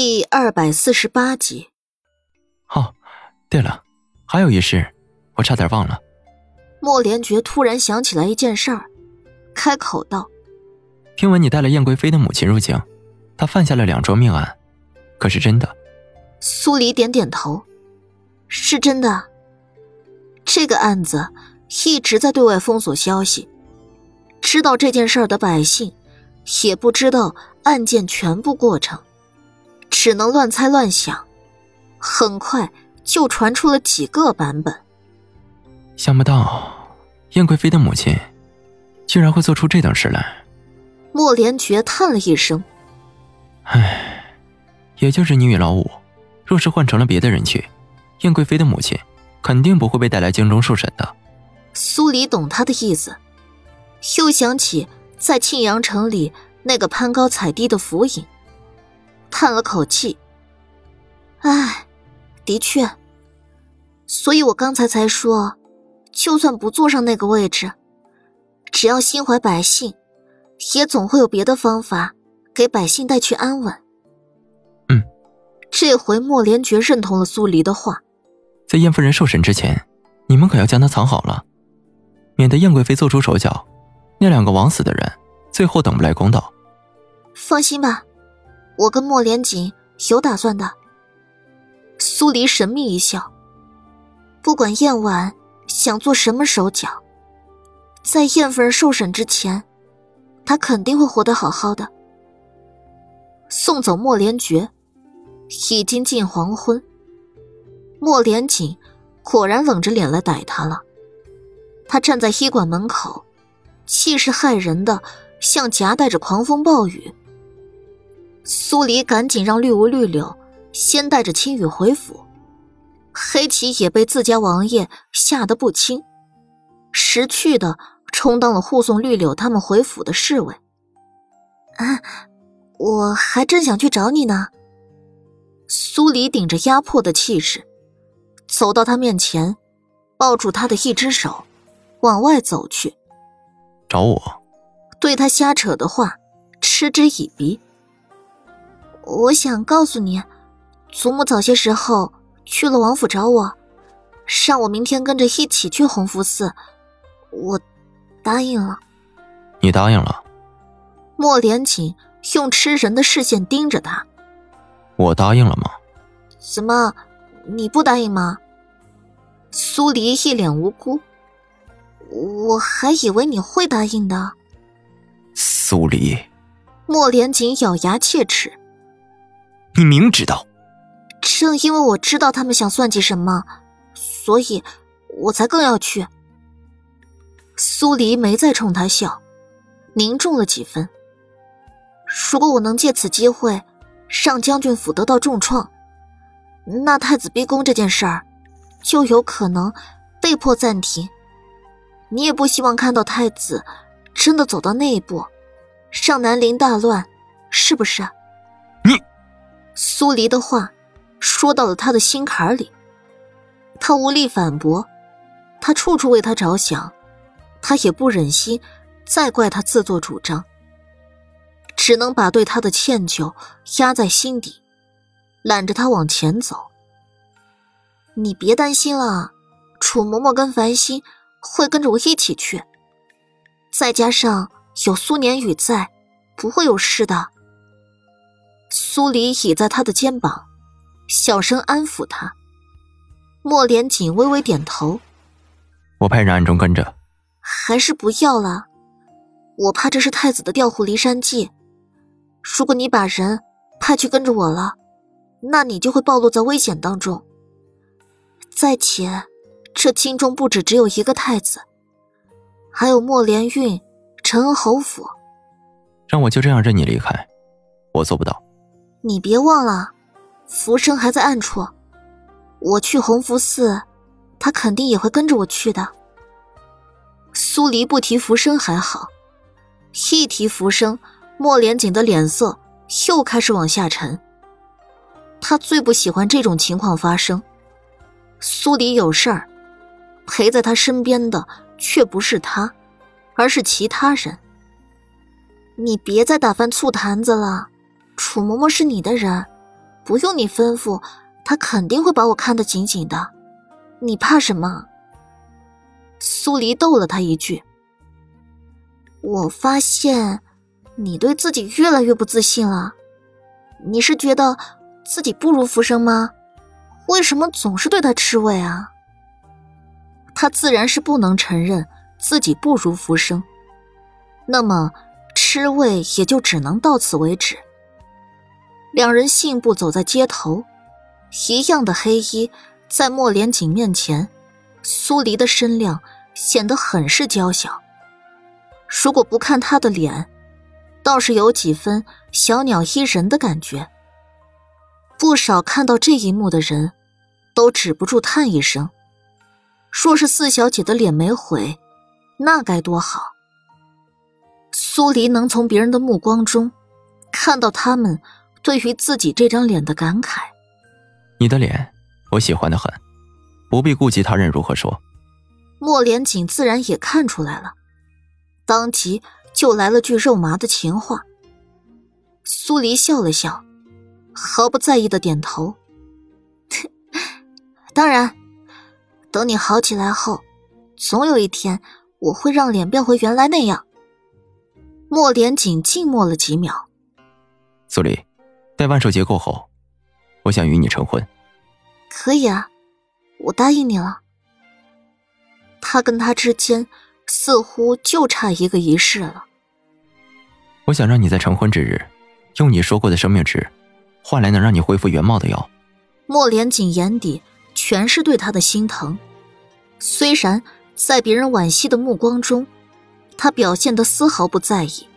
第二百四十八集。哦，对了，还有一事，我差点忘了。莫连觉突然想起来一件事儿，开口道：“听闻你带了燕贵妃的母亲入京，她犯下了两桩命案，可是真的？”苏黎点点头：“是真的。这个案子一直在对外封锁消息，知道这件事儿的百姓，也不知道案件全部过程，只能乱猜乱想。很快就传出了几个版本。”想不到，燕贵妃的母亲，居然会做出这等事来。莫连觉叹了一声：“唉，也就是你与老五，若是换成了别的人去，燕贵妃的母亲肯定不会被带来京中受审的。”苏黎懂他的意思，又想起在庆阳城里那个攀高踩低的浮影，叹了口气：“唉，的确，所以我刚才才说。”就算不坐上那个位置，只要心怀百姓，也总会有别的方法给百姓带去安稳。嗯，这回莫连爵认同了苏黎的话。在燕夫人受审之前，你们可要将她藏好了，免得燕贵妃做出手脚，那两个枉死的人最后等不来公道。放心吧，我跟莫连锦有打算的。苏黎神秘一笑，不管燕婉。想做什么手脚，在燕夫人受审之前，她肯定会活得好好的。送走莫连觉，已经近黄昏。莫连锦果然冷着脸来逮他了。他站在医馆门口，气势骇人的，像夹带着狂风暴雨。苏黎赶紧让绿芜绿柳先带着青羽回府。黑棋也被自家王爷吓得不轻，识趣的充当了护送绿柳他们回府的侍卫。啊，我还正想去找你呢。苏黎顶着压迫的气势，走到他面前，抱住他的一只手，往外走去。找我？对他瞎扯的话嗤之以鼻。我想告诉你，祖母早些时候。去了王府找我，让我明天跟着一起去洪福寺，我答应了。你答应了？莫连锦用吃人的视线盯着他。我答应了吗？怎么，你不答应吗？苏黎一脸无辜。我还以为你会答应的。苏黎，莫连锦咬牙切齿。你明知道。正因为我知道他们想算计什么，所以我才更要去。苏黎没再冲他笑，凝重了几分。如果我能借此机会让将军府得到重创，那太子逼宫这件事儿就有可能被迫暂停。你也不希望看到太子真的走到那一步，让南陵大乱，是不是？你，苏黎的话。说到了他的心坎里，他无力反驳，他处处为他着想，他也不忍心再怪他自作主张，只能把对他的歉疚压在心底，揽着他往前走。你别担心了，楚嬷嬷跟繁星会跟着我一起去，再加上有苏年宇在，不会有事的。苏黎倚在他的肩膀。小声安抚他，莫连锦微微点头。我派人暗中跟着，还是不要了。我怕这是太子的调虎离山计。如果你把人派去跟着我了，那你就会暴露在危险当中。再且，这京中不止只有一个太子，还有莫连运、陈恩侯府。让我就这样任你离开，我做不到。你别忘了。浮生还在暗处，我去弘福寺，他肯定也会跟着我去的。苏黎不提浮生还好，一提浮生，莫连锦的脸色又开始往下沉。他最不喜欢这种情况发生。苏黎有事儿，陪在他身边的却不是他，而是其他人。你别再打翻醋坛子了，楚嬷嬷是你的人。不用你吩咐，他肯定会把我看得紧紧的。你怕什么？苏黎逗了他一句。我发现，你对自己越来越不自信了。你是觉得自己不如浮生吗？为什么总是对他吃味啊？他自然是不能承认自己不如浮生，那么吃味也就只能到此为止。两人信步走在街头，一样的黑衣，在莫连锦面前，苏黎的身量显得很是娇小。如果不看他的脸，倒是有几分小鸟依人的感觉。不少看到这一幕的人，都止不住叹一声：若是四小姐的脸没毁，那该多好。苏黎能从别人的目光中，看到他们对于自己这张脸的感慨。你的脸，我喜欢的很，不必顾及他人如何说。莫连锦自然也看出来了，当即。就来了句肉麻的情话。苏黎笑了笑，毫不在意的点头。当然，等你好起来后，总有一天我会让脸变回原来那样。莫连锦静默了几秒。苏黎，待万寿节过后，我想与你成婚。可以啊，我答应你了。他跟他之间似乎就差一个仪式了。我想让你在成婚之日，用你说过的生命值，换来能让你恢复原貌的药。莫连锦眼底全是对他的心疼，虽然在别人惋惜的目光中，他表现的丝毫不在意，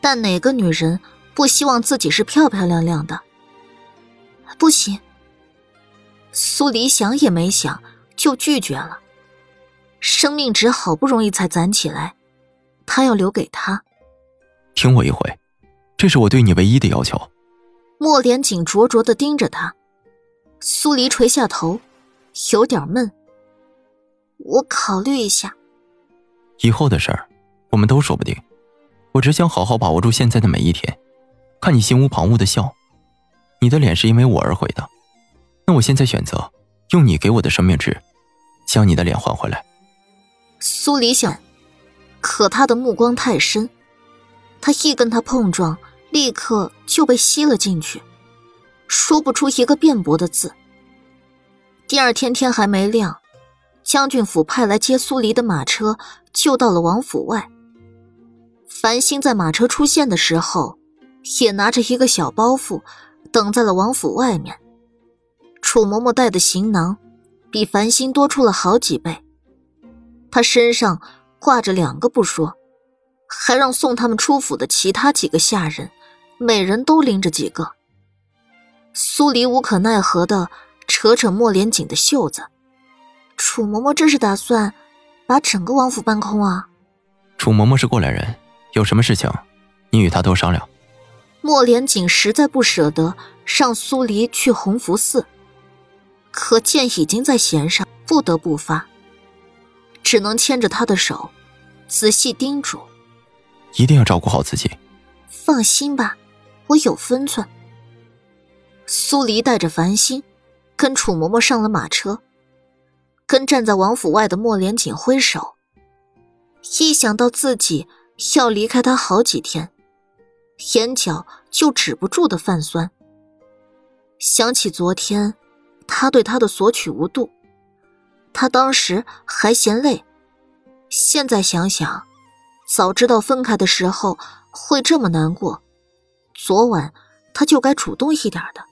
但哪个女人不希望自己是漂漂亮亮的？不行，苏黎想也没想就拒绝了。生命值好不容易才攒起来，他要留给他。听我一回，这是我对你唯一的要求。莫连锦灼灼的盯着他，苏黎垂下头，有点闷。我考虑一下。以后的事儿，我们都说不定。我只想好好把握住现在的每一天，看你心无旁骛的笑。你的脸是因为我而毁的，那我现在选择用你给我的生命值，将你的脸换回来。苏黎想，可他的目光太深。他一跟他碰撞，立刻就被吸了进去，说不出一个辩驳的字。第二天天还没亮，将军府派来接苏黎的马车就到了王府外。繁星在马车出现的时候，也拿着一个小包袱，等在了王府外面。楚嬷嬷带的行囊，比繁星多出了好几倍，她身上挂着两个不说。还让送他们出府的其他几个下人，每人都拎着几个。苏黎无可奈何的扯扯莫连锦的袖子，楚嬷嬷这是打算把整个王府搬空啊？楚嬷嬷是过来人，有什么事情，你与她多商量。莫连锦实在不舍得让苏黎去弘福寺，可剑已经在弦上，不得不发，只能牵着他的手，仔细叮嘱。一定要照顾好自己。放心吧，我有分寸。苏黎带着繁星，跟楚嬷嬷上了马车，跟站在王府外的莫连锦挥手。一想到自己要离开他好几天，眼角就止不住的泛酸。想起昨天他对他的索取无度，他当时还嫌累，现在想想。早知道分开的时候会这么难过，昨晚他就该主动一点的。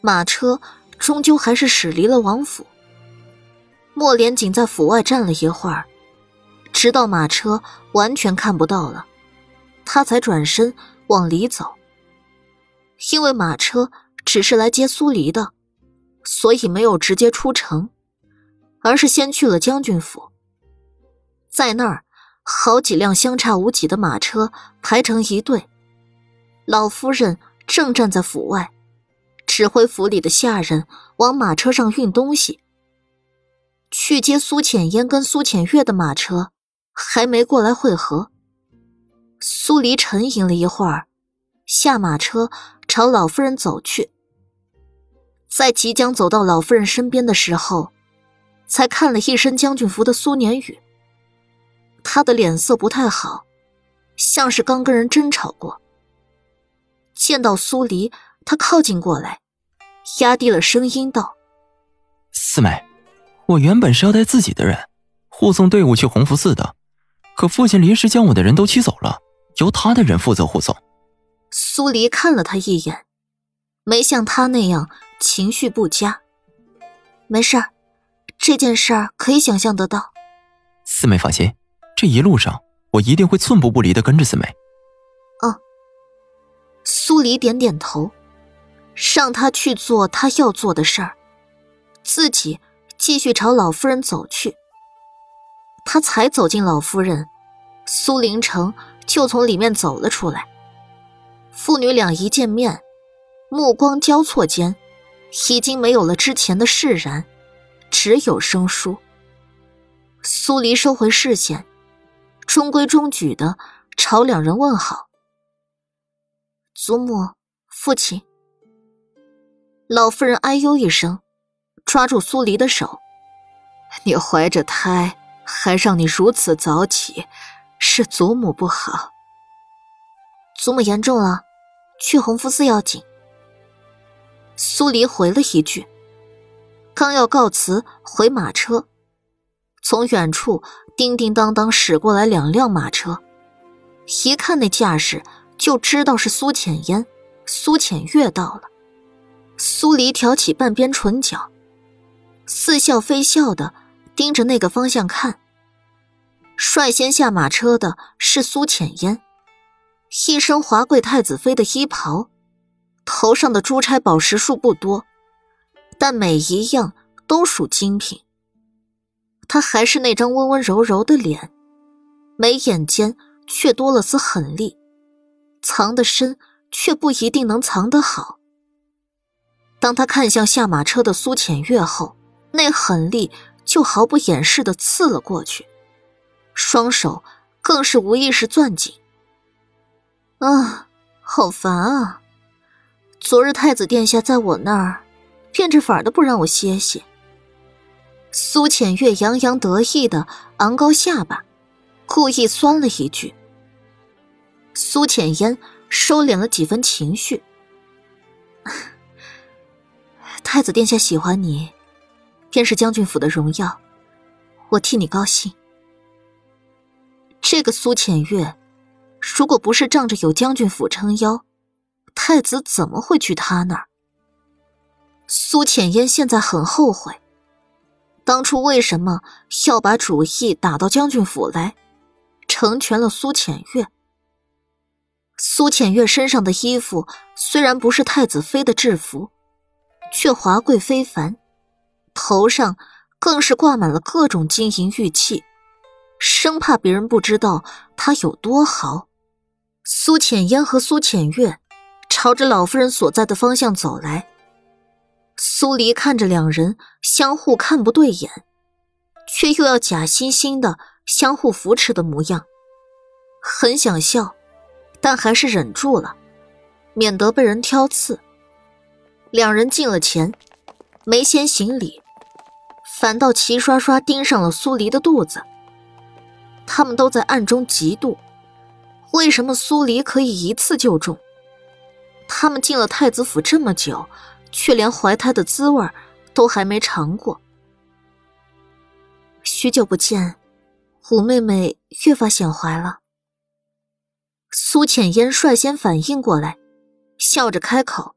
马车终究还是驶离了王府。莫连锦在府外站了一会儿，直到马车完全看不到了，他才转身往里走。因为马车只是来接苏黎的，所以没有直接出城，而是先去了将军府，在那儿。好几辆相差无几的马车排成一队，老夫人正站在府外，指挥府里的下人往马车上运东西。去接苏浅烟跟苏浅月的马车还没过来会合。苏黎沉吟了一会儿，下马车朝老夫人走去。在即将走到老夫人身边的时候，才看了一身将军服的苏年宇。他的脸色不太好，像是刚跟人争吵过。见到苏黎，他靠近过来，压低了声音道：“四妹，我原本是要带自己的人护送队伍去弘福寺的，可父亲临时将我的人都驱走了，由他的人负责护送。”苏黎看了他一眼，没像他那样情绪不佳。没事儿，这件事儿可以想象得到。四妹放心，这一路上我一定会寸步不离的跟着四妹。苏黎点点头，让他去做他要做的事儿，自己继续朝老夫人走去。他才走进老夫人，苏林城就从里面走了出来。父女俩一见面，目光交错间，已经没有了之前的释然，只有生疏。苏黎收回视线，中规中矩的朝两人问好。祖母，父亲。老妇人哎呦一声，抓住苏黎的手：“你怀着胎，还让你如此早起，是祖母不好。祖母严重了，去弘福寺要紧。”苏黎回了一句，刚要告辞回马车，从远处叮叮当当驶过来两辆马车，一看那架势。就知道是苏浅烟、苏浅月到了。苏黎挑起半边唇角，似笑非笑的盯着那个方向看。率先下马车的是苏浅烟，一身华贵太子妃的衣袍，头上的珠钗宝石数不多，但每一样都属精品。她还是那张温温柔柔的脸，眉眼间却多了丝狠厉。藏得深，却不一定能藏得好。当他看向下马车的苏浅月后，那狠力就毫不掩饰的刺了过去，双手更是无意识攥紧。啊，好烦啊！昨日太子殿下在我那儿，变着法的不让我歇歇。苏浅月洋洋得意的昂高下巴，故意酸了一句。苏浅烟收敛了几分情绪。太子殿下喜欢你，便是将军府的荣耀，我替你高兴。这个苏浅月，如果不是仗着有将军府撑腰，太子怎么会去他那儿？苏浅烟现在很后悔，当初为什么要把主意打到将军府来，成全了苏浅月？苏浅月身上的衣服虽然不是太子妃的制服，却华贵非凡，头上更是挂满了各种金银玉器，生怕别人不知道她有多豪。苏浅烟和苏浅月朝着老夫人所在的方向走来，苏黎看着两人相互看不对眼，却又要假惺惺的相互扶持的模样，很想笑。但还是忍住了，免得被人挑刺。两人进了前，没先行礼，反倒齐刷刷盯上了苏黎的肚子。他们都在暗中嫉妒，为什么苏黎可以一次就中？他们进了太子府这么久，却连怀胎的滋味都还没尝过。许久不见，五妹妹越发显怀了。苏浅烟率先反应过来，笑着开口：“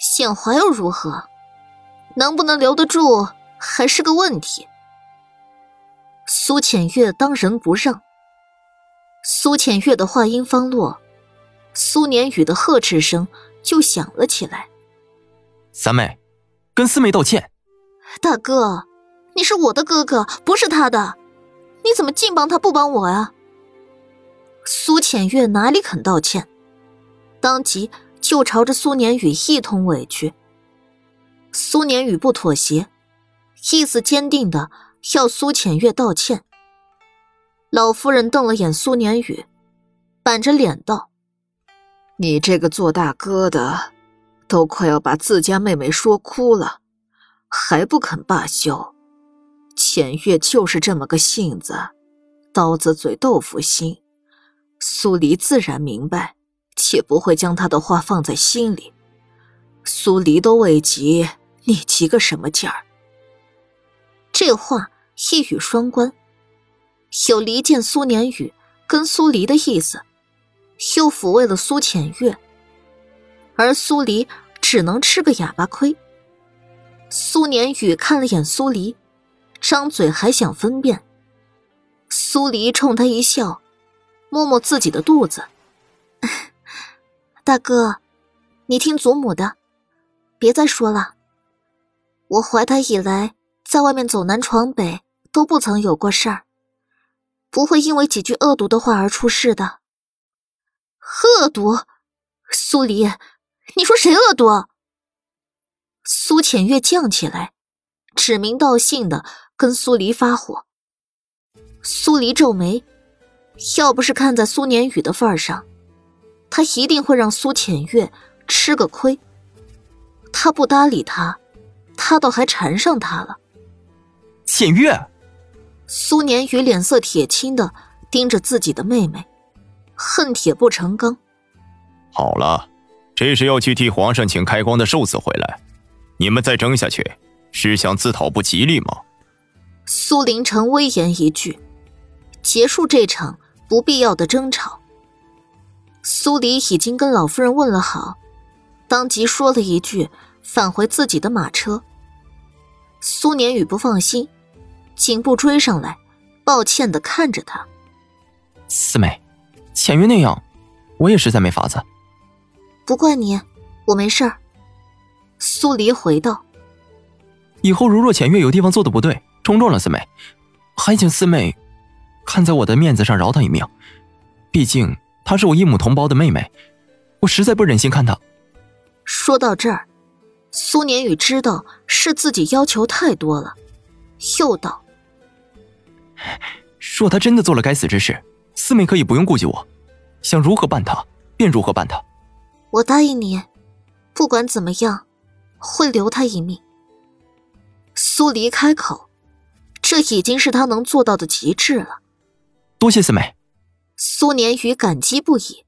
显怀又如何？能不能留得住还是个问题。”苏浅月当仁不让。苏浅月的话音方落，苏年宇的呵斥声就响了起来：“三妹，跟四妹道歉。”大哥，你是我的哥哥，不是他的，你怎么净帮他不帮我呀？苏浅月哪里肯道歉，当即就朝着苏年宇一通委屈。苏年宇不妥协，意思坚定的要苏浅月道歉。老夫人瞪了眼苏年宇，板着脸道：“你这个做大哥的，都快要把自家妹妹说哭了，还不肯罢休。浅月就是这么个性子，刀子嘴豆腐心。苏黎自然明白，且不会将他的话放在心里。苏黎都未急，你急个什么劲儿？这话一语双关，有离间苏年宇跟苏黎的意思，又抚慰了苏浅月，而苏黎只能吃个哑巴亏。苏年宇看了眼苏黎。张嘴还想分辨，苏黎冲他一笑，摸摸自己的肚子：“ 大哥，你听祖母的，别再说了。我怀胎以来，在外面走南闯北，都不曾有过事儿，不会因为几句恶毒的话而出事的。恶毒？苏黎，你说谁恶毒？”苏浅月犟起来，指名道姓的。跟苏黎发火，苏黎皱眉，要不是看在苏年宇的份儿上，他一定会让苏浅月吃个亏。他不搭理他，他倒还缠上他了。浅月，苏年宇脸色铁青的盯着自己的妹妹，恨铁不成钢。好了，这是要去替皇上请开光的寿司回来，你们再争下去，是想自讨不吉利吗？苏林城威严一句，结束这场不必要的争吵。苏黎已经跟老夫人问了好，当即说了一句，返回自己的马车。苏年宇不放心，紧步追上来，抱歉的看着他。四妹，浅月那样，我也实在没法子。不怪你，我没事儿。苏黎回道：“以后如若浅月有地方做的不对。”冲撞了四妹，还请四妹看在我的面子上饶她一命。毕竟她是我一母同胞的妹妹，我实在不忍心看她。说到这儿，苏年宇知道是自己要求太多了，又道：“若他真的做了该死之事，四妹可以不用顾及我，想如何办他便如何办他。我答应你，不管怎么样，会留他一命。”苏离开口。这已经是他能做到的极致了。多谢四妹。苏年宇感激不已。